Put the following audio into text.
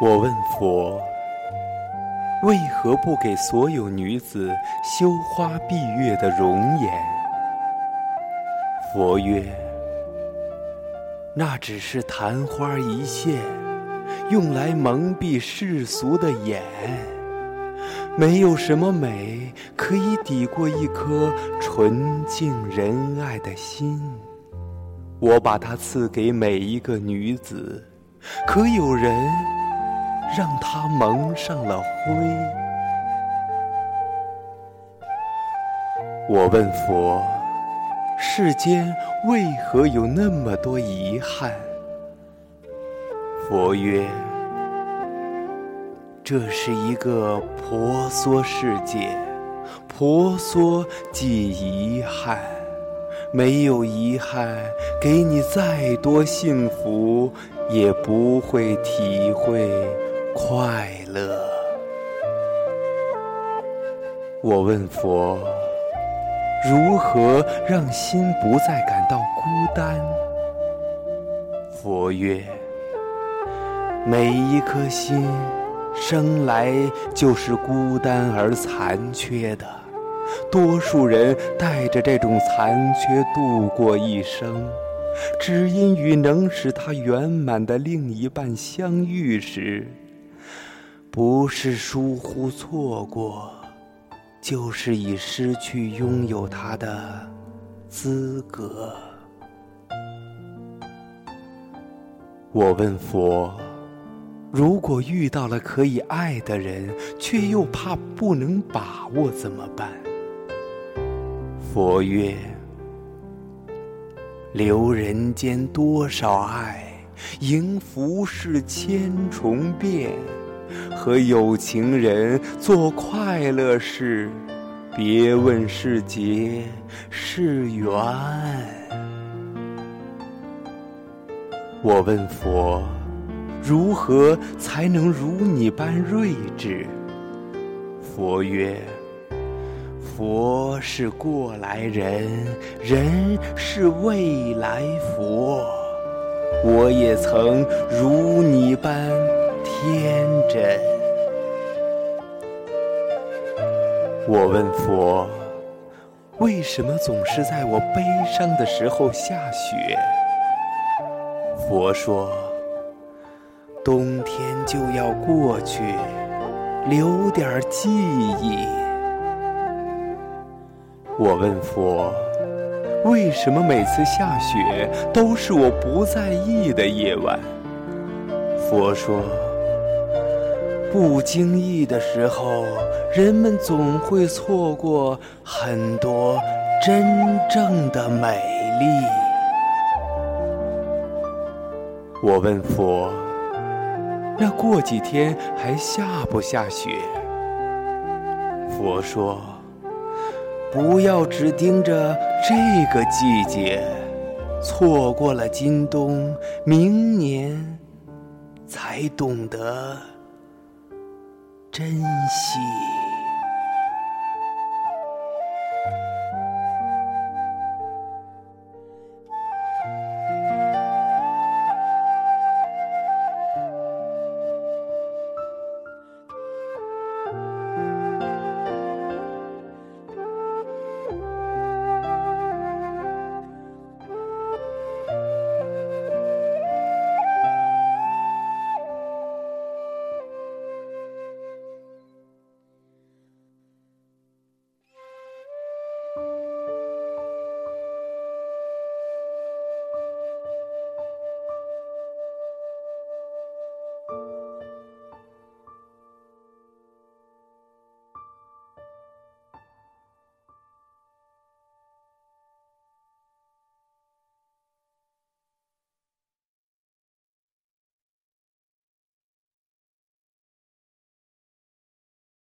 我问佛：为何不给所有女子羞花闭月的容颜？佛曰：那只是昙花一现，用来蒙蔽世俗的眼。没有什么美可以抵过一颗纯净仁爱的心。我把它赐给每一个女子，可有人？让它蒙上了灰。我问佛：世间为何有那么多遗憾？佛曰：这是一个婆娑世界，婆娑即遗憾。没有遗憾，给你再多幸福，也不会体会。快乐。我问佛：如何让心不再感到孤单？佛曰：每一颗心生来就是孤单而残缺的，多数人带着这种残缺度过一生，只因与能使他圆满的另一半相遇时。不是疏忽错过，就是已失去拥有它的资格。我问佛：如果遇到了可以爱的人，却又怕不能把握，怎么办？佛曰：留人间多少爱，迎浮世千重变。和有情人做快乐事，别问是劫是缘。我问佛：如何才能如你般睿智？佛曰：佛是过来人，人是未来佛。我也曾如你般。天真。我问佛：为什么总是在我悲伤的时候下雪？佛说：冬天就要过去，留点记忆。我问佛：为什么每次下雪都是我不在意的夜晚？佛说。不经意的时候，人们总会错过很多真正的美丽。我问佛：那过几天还下不下雪？佛说：不要只盯着这个季节，错过了今冬，明年才懂得。珍惜。